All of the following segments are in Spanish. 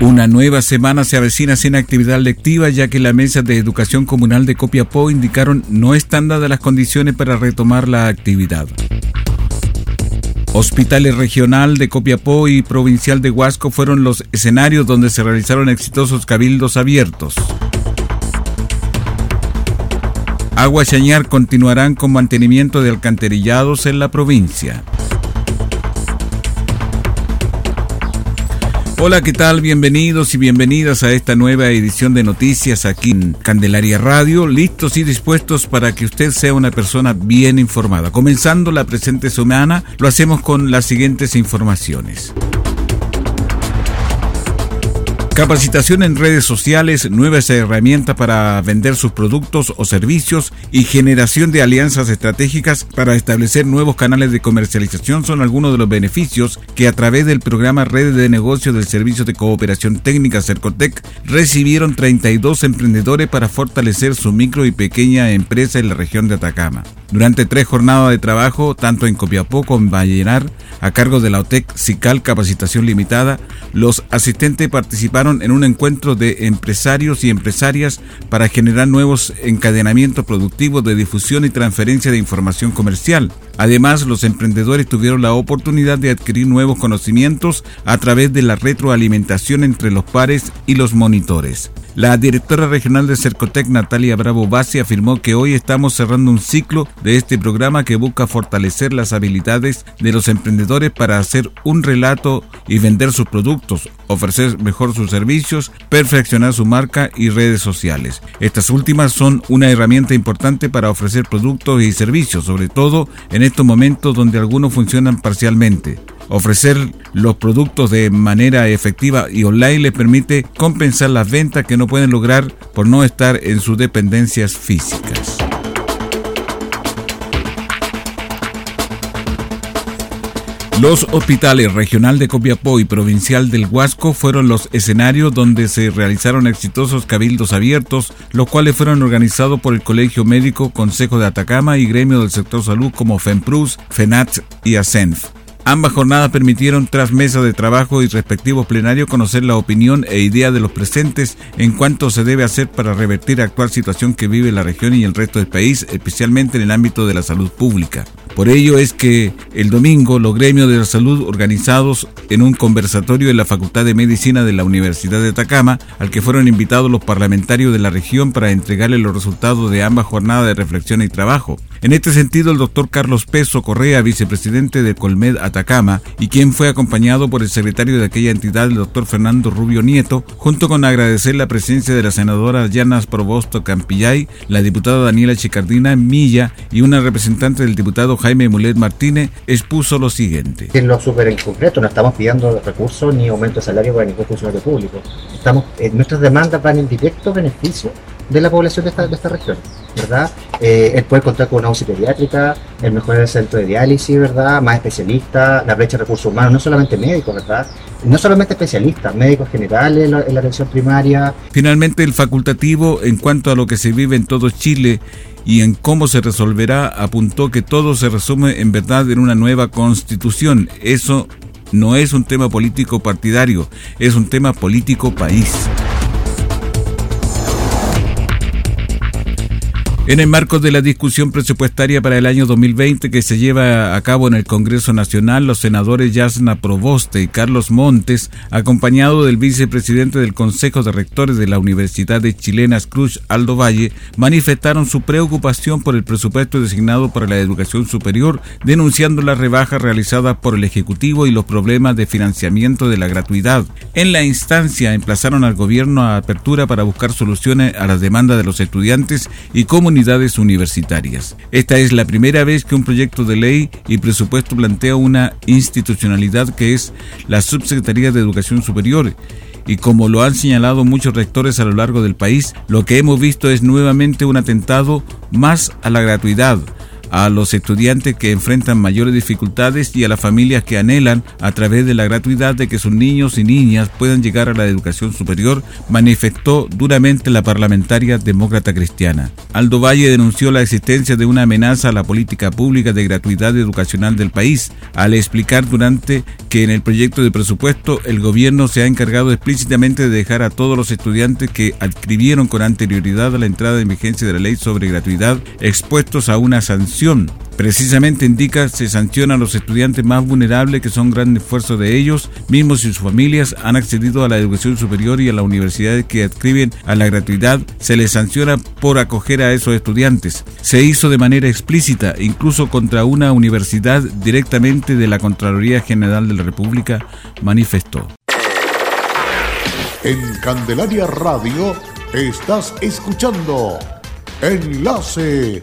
Una nueva semana se avecina sin actividad lectiva ya que la mesa de educación comunal de Copiapó indicaron no están dadas las condiciones para retomar la actividad. Hospitales regional de Copiapó y provincial de Huasco fueron los escenarios donde se realizaron exitosos cabildos abiertos. Agua Chañar continuarán con mantenimiento de alcantarillados en la provincia. Hola, ¿qué tal? Bienvenidos y bienvenidas a esta nueva edición de noticias aquí en Candelaria Radio, listos y dispuestos para que usted sea una persona bien informada. Comenzando la presente semana, lo hacemos con las siguientes informaciones. Capacitación en redes sociales, nuevas herramientas para vender sus productos o servicios y generación de alianzas estratégicas para establecer nuevos canales de comercialización son algunos de los beneficios que a través del programa Redes de Negocios del Servicio de Cooperación Técnica Cercotec recibieron 32 emprendedores para fortalecer su micro y pequeña empresa en la región de Atacama. Durante tres jornadas de trabajo, tanto en Copiapó como en Vallenar, a cargo de la OTEC CICAL Capacitación Limitada, los asistentes participaron en un encuentro de empresarios y empresarias para generar nuevos encadenamientos productivos de difusión y transferencia de información comercial. Además, los emprendedores tuvieron la oportunidad de adquirir nuevos conocimientos a través de la retroalimentación entre los pares y los monitores. La directora regional de Cercotec, Natalia Bravo Bassi, afirmó que hoy estamos cerrando un ciclo de este programa que busca fortalecer las habilidades de los emprendedores para hacer un relato y vender sus productos, ofrecer mejor sus servicios, perfeccionar su marca y redes sociales. Estas últimas son una herramienta importante para ofrecer productos y servicios, sobre todo en estos momentos donde algunos funcionan parcialmente. Ofrecer los productos de manera efectiva y online les permite compensar las ventas que no pueden lograr por no estar en sus dependencias físicas. Los hospitales regional de Copiapó y provincial del Huasco fueron los escenarios donde se realizaron exitosos cabildos abiertos, los cuales fueron organizados por el Colegio Médico, Consejo de Atacama y Gremio del Sector Salud como FEMPRUS, FENAT y ASENF. Ambas jornadas permitieron, tras mesa de trabajo y respectivos plenarios, conocer la opinión e idea de los presentes en cuanto se debe hacer para revertir la actual situación que vive la región y el resto del país, especialmente en el ámbito de la salud pública. Por ello es que el domingo los gremios de la salud organizados en un conversatorio en la Facultad de Medicina de la Universidad de Atacama, al que fueron invitados los parlamentarios de la región para entregarle los resultados de ambas jornadas de reflexión y trabajo. En este sentido, el doctor Carlos Peso Correa, vicepresidente de Colmed Atacama, y quien fue acompañado por el secretario de aquella entidad, el doctor Fernando Rubio Nieto, junto con agradecer la presencia de la senadora Llanas Probosto Campillay, la diputada Daniela Chicardina Milla y una representante del diputado Jaime Mulet Martínez, expuso lo siguiente. En lo súper concreto, no estamos pidiendo recursos ni aumento de salario para ningún funcionario público. Estamos, eh, nuestras demandas van en directo beneficio de la población de esta, de esta región, ¿verdad? Eh, el poder contar con una UCI pediátrica, el mejorar el centro de diálisis, ¿verdad? Más especialistas, la brecha de recursos humanos, no solamente médicos, ¿verdad? No solamente especialistas, médicos generales en la, en la atención primaria. Finalmente, el facultativo, en cuanto a lo que se vive en todo Chile y en cómo se resolverá, apuntó que todo se resume en verdad en una nueva constitución. Eso no es un tema político partidario, es un tema político país. En el marco de la discusión presupuestaria para el año 2020 que se lleva a cabo en el Congreso Nacional, los senadores Yasna Proboste y Carlos Montes, acompañado del vicepresidente del Consejo de Rectores de la Universidad de Chilenas Cruz, Aldo Valle, manifestaron su preocupación por el presupuesto designado para la educación superior, denunciando las rebajas realizadas por el Ejecutivo y los problemas de financiamiento de la gratuidad. En la instancia emplazaron al gobierno a apertura para buscar soluciones a las demandas de los estudiantes y comunidades universitarias. Esta es la primera vez que un proyecto de ley y presupuesto plantea una institucionalidad que es la Subsecretaría de Educación Superior y como lo han señalado muchos rectores a lo largo del país, lo que hemos visto es nuevamente un atentado más a la gratuidad, a los estudiantes que enfrentan mayores dificultades y a las familias que anhelan, a través de la gratuidad de que sus niños y niñas puedan llegar a la educación superior, manifestó duramente la parlamentaria demócrata cristiana. Aldo Valle denunció la existencia de una amenaza a la política pública de gratuidad educacional del país, al explicar durante que en el proyecto de presupuesto el gobierno se ha encargado explícitamente de dejar a todos los estudiantes que adquirieron con anterioridad a la entrada en vigencia de la ley sobre gratuidad expuestos a una sanción Precisamente indica se sanciona a los estudiantes más vulnerables que son gran esfuerzo de ellos, mismos y sus familias han accedido a la educación superior y a las universidades que adscriben a la gratuidad, se les sanciona por acoger a esos estudiantes. Se hizo de manera explícita, incluso contra una universidad directamente de la Contraloría General de la República, manifestó. En Candelaria Radio estás escuchando Enlace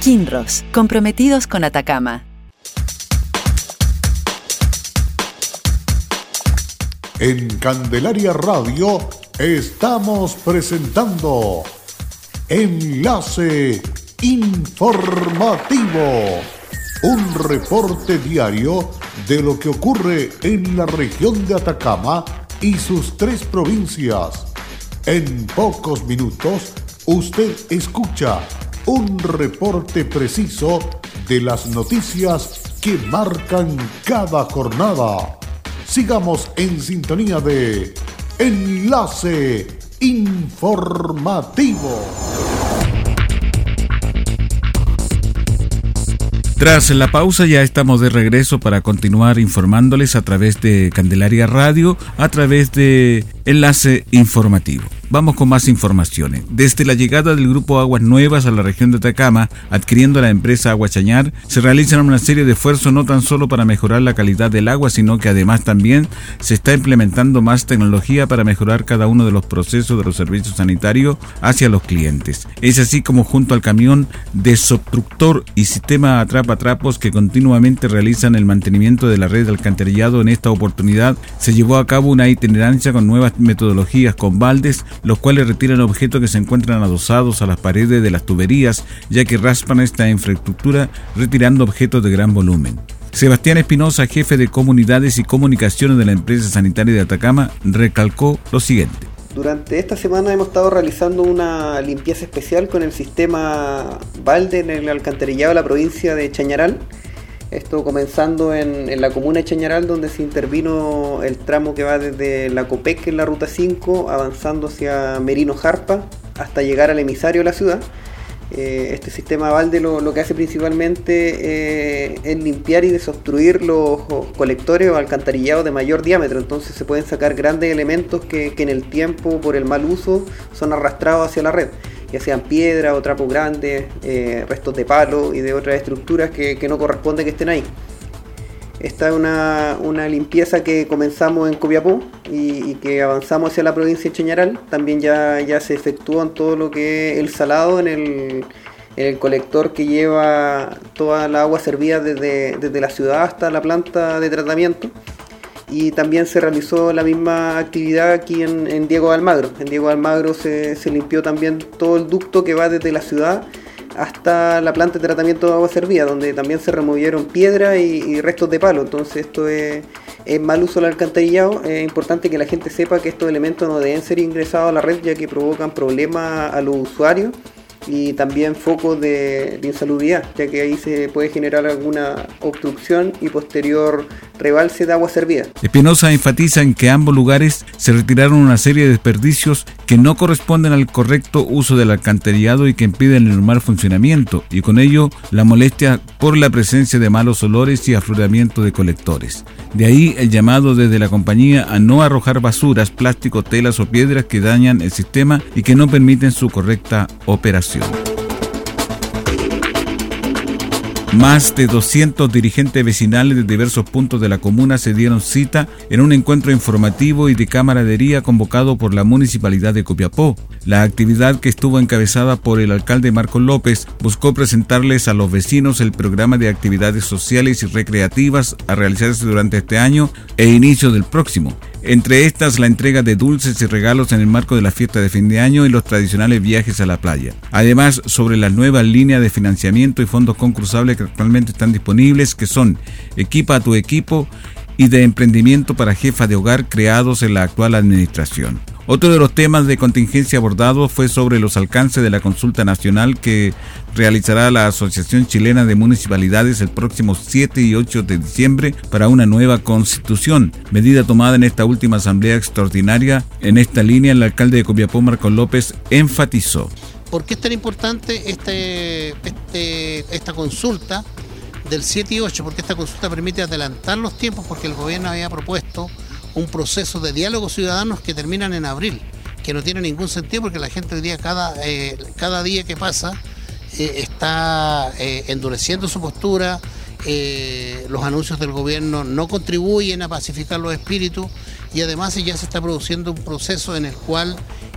Kinross, comprometidos con Atacama. En Candelaria Radio estamos presentando Enlace Informativo, un reporte diario de lo que ocurre en la región de Atacama y sus tres provincias. En pocos minutos usted escucha un reporte preciso de las noticias que marcan cada jornada. Sigamos en sintonía de Enlace Informativo. Tras la pausa ya estamos de regreso para continuar informándoles a través de Candelaria Radio, a través de Enlace Informativo. Vamos con más informaciones. Desde la llegada del grupo Aguas Nuevas a la región de Atacama, adquiriendo la empresa Agua Chañar, se realizan una serie de esfuerzos no tan solo para mejorar la calidad del agua, sino que además también se está implementando más tecnología para mejorar cada uno de los procesos de los servicios sanitarios hacia los clientes. Es así como junto al camión de substructor y sistema atrapa trapos que continuamente realizan el mantenimiento de la red de alcantarillado en esta oportunidad, se llevó a cabo una itinerancia con nuevas metodologías con baldes los cuales retiran objetos que se encuentran adosados a las paredes de las tuberías, ya que raspan esta infraestructura retirando objetos de gran volumen. Sebastián Espinosa, jefe de comunidades y comunicaciones de la empresa sanitaria de Atacama, recalcó lo siguiente. Durante esta semana hemos estado realizando una limpieza especial con el sistema Balde en el alcantarillado de la provincia de Chañaral esto comenzando en, la comuna de Chañaral, donde se intervino el tramo que va desde la Copec en la ruta 5, avanzando hacia Merino Jarpa, hasta llegar al emisario de la ciudad. Eh, este sistema Valde lo, que hace principalmente eh, es limpiar y desobstruir los colectores o alcantarillados de mayor diámetro. Entonces se pueden sacar grandes elementos que en el tiempo, por el mal uso, son arrastrados hacia la red ya sean piedra o trapos grandes, eh, restos de palo y de otras estructuras que, no corresponde que estén ahí. Esta es una, limpieza que comenzamos en Copiapó y, que avanzamos hacia la provincia de Chañaral. También ya, ya se efectúa en todo lo que es el salado en el, el colector que lleva toda la agua servida desde, desde la ciudad hasta la planta de tratamiento y también se realizó la misma actividad aquí en, Diego Almagro. En Diego Almagro se, limpió también todo el ducto que va desde la ciudad hasta la planta de tratamiento de agua servida, donde también se removieron piedra y, restos de palo. Entonces esto es, es, mal uso del alcantarillado. Es importante que la gente sepa que estos elementos no deben ser ingresados a la red ya que provocan problemas a los usuarios y también focos de, insalubridad, ya que ahí se puede generar alguna obstrucción y posterior rebalse de agua servida. Espinosa enfatiza en que ambos lugares se retiraron una serie de desperdicios que no corresponden al correcto uso del alcantarillado y que impiden el normal funcionamiento, y con ello la molestia por la presencia de malos olores y afloramiento de colectores. De ahí el llamado desde la compañía a no arrojar basuras, plástico, telas o piedras que dañan el sistema y que no permiten su correcta operación. Más de 200 dirigentes vecinales de diversos puntos de la comuna se dieron cita en un encuentro informativo y de camaradería convocado por la Municipalidad de Copiapó. La actividad que estuvo encabezada por el alcalde Marco López buscó presentarles a los vecinos el programa de actividades sociales y recreativas a realizarse durante este año e inicio del próximo. Entre estas, la entrega de dulces y regalos en el marco de la fiesta de fin de año y los tradicionales viajes a la playa. Además, sobre las nuevas líneas de financiamiento y fondos concursables que actualmente están disponibles, que son Equipa a tu equipo y de emprendimiento para jefa de hogar creados en la actual administración. Otro de los temas de contingencia abordados fue sobre los alcances de la consulta nacional que realizará la Asociación Chilena de Municipalidades el próximo 7 y 8 de diciembre para una nueva constitución, medida tomada en esta última asamblea extraordinaria. En esta línea, el alcalde de Copiapó, Marcos López, enfatizó. ¿Por qué es tan importante este, este, esta consulta del 7 y 8? Porque esta consulta permite adelantar los tiempos porque el gobierno había propuesto un proceso de diálogo ciudadanos que terminan en abril, que no tiene ningún sentido porque la gente hoy día, cada, eh, cada día que pasa, eh, está eh, endureciendo su postura, los anuncios del gobierno no contribuyen a pacificar los espíritus y además ya se está produciendo un proceso en el cual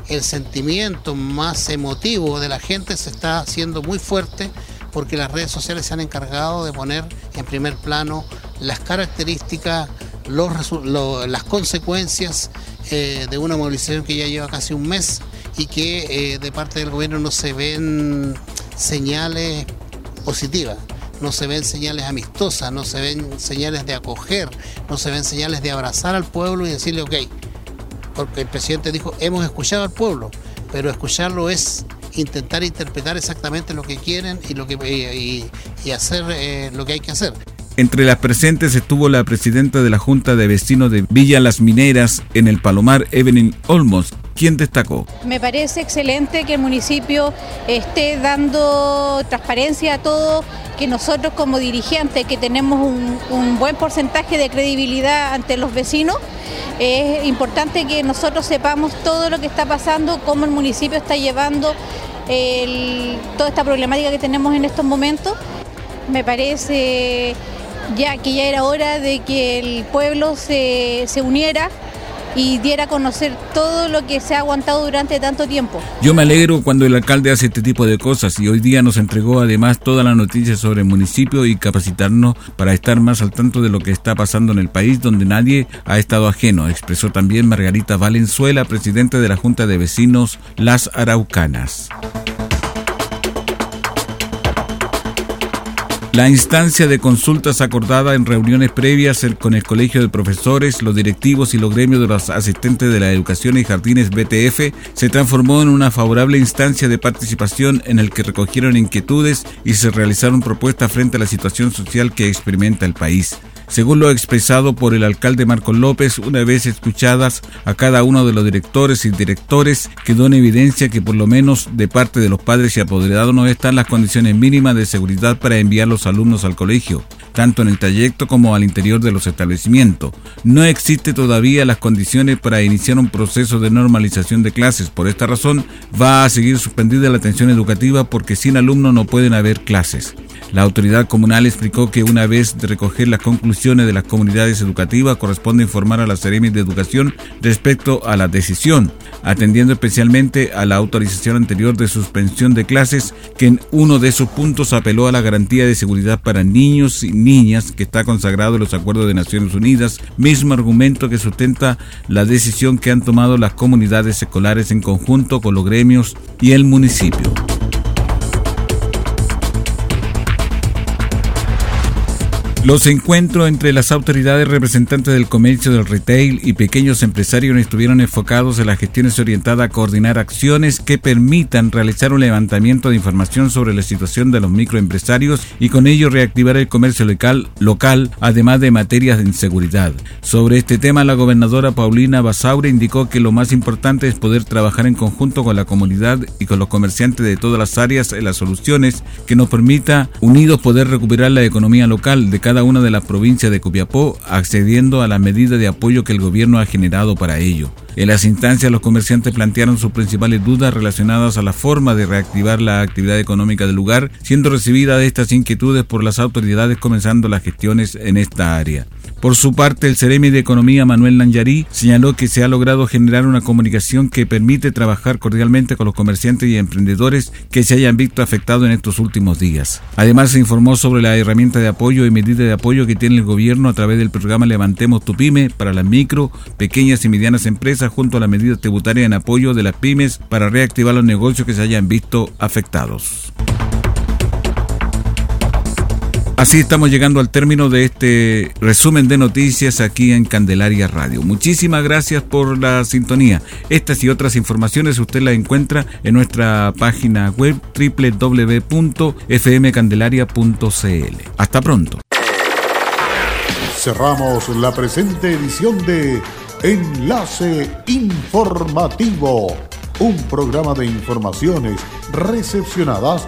el sentimiento más emotivo de la gente se está haciendo muy fuerte porque las redes sociales se han encargado de poner en primer plano las características las consecuencias eh, de una movilización que ya lleva casi un mes y que eh, de parte del gobierno no se ven señales positivas, no se ven señales amistosas, no se ven señales de acoger, no se ven señales de abrazar al pueblo y decirle, ok, porque el presidente dijo, hemos escuchado al pueblo, pero escucharlo es intentar interpretar exactamente lo que quieren y, lo que, y, hacer eh, lo que hay que hacer. Entre las presentes estuvo la presidenta de la Junta de Vecinos de Villa Las Mineras en el Palomar, Evelyn Olmos, quien destacó. Me parece excelente que el municipio esté dando transparencia a todo, que nosotros como dirigentes, que tenemos un, buen porcentaje de credibilidad ante los vecinos, es importante que nosotros sepamos todo lo que está pasando, cómo el municipio está llevando toda esta problemática que tenemos en estos momentos. Me parece ya que ya era hora de que el pueblo se, se uniera y diera a conocer todo lo que se ha aguantado durante tanto tiempo. Yo me alegro cuando el alcalde hace este tipo de cosas y hoy día nos entregó además todas las noticias sobre el municipio y capacitarnos para estar más al tanto de lo que está pasando en el país donde nadie ha estado ajeno, expresó también Margarita Valenzuela, presidenta de la Junta de Vecinos Las Araucanas. La instancia de consultas acordada en reuniones previas con el Colegio de Profesores, los directivos y los gremios de los asistentes de la educación y jardines BTF se transformó en una favorable instancia de participación en el que recogieron inquietudes y se realizaron propuestas frente a la situación social que experimenta el país según lo expresado por el alcalde Marco López, una vez escuchadas a cada uno de los directores y directores, quedó en evidencia que por lo menos de parte de los padres y apoderados no están las condiciones mínimas de seguridad para enviar los alumnos al colegio tanto en el trayecto como al interior de los establecimientos. No existe todavía las condiciones para iniciar un proceso de normalización de clases. Por esta razón, va a seguir suspendida la atención educativa porque sin alumnos no pueden haber clases. La autoridad comunal explicó que una vez de recoger las conclusiones de las comunidades educativas corresponde informar a la Seremi de Educación respecto a la decisión, atendiendo especialmente a la autorización anterior de suspensión de clases que en uno de esos puntos apeló a la garantía de seguridad para niños y niñas que está consagrado en los acuerdos de Naciones Unidas, mismo argumento que sustenta la decisión que han tomado las comunidades escolares en conjunto con los gremios y el municipio. Los encuentros entre las autoridades representantes del comercio, del retail y pequeños empresarios estuvieron enfocados en las gestiones orientadas a coordinar acciones que permitan realizar un levantamiento de información sobre la situación de los microempresarios y con ello reactivar el comercio local, local además de materias de inseguridad. Sobre este tema, la gobernadora Paulina Basaure indicó que lo más importante es poder trabajar en conjunto con la comunidad y con los comerciantes de todas las áreas en las soluciones que nos permita unidos poder recuperar la economía local de cada una de las provincias de Copiapó, accediendo a la medida de apoyo que el gobierno ha generado para ello. En las instancias, los comerciantes plantearon sus principales dudas relacionadas a la forma de reactivar la actividad económica del lugar, siendo recibida estas inquietudes por las autoridades comenzando las gestiones en esta área. Por su parte, el Ceremi de Economía Manuel Lanyarí señaló que se ha logrado generar una comunicación que permite trabajar cordialmente con los comerciantes y emprendedores que se hayan visto afectados en estos últimos días. Además, se informó sobre la herramienta de apoyo y medida de apoyo que tiene el gobierno a través del programa Levantemos tu Pyme para las micro, pequeñas y medianas empresas junto a las medidas tributarias en apoyo de las pymes para reactivar los negocios que se hayan visto afectados. Así estamos llegando al término de este resumen de noticias aquí en Candelaria Radio. Muchísimas gracias por la sintonía. Estas y otras informaciones usted las encuentra en nuestra página web www.fmcandelaria.cl. Hasta pronto. Cerramos la presente edición de Enlace Informativo, un programa de informaciones recepcionadas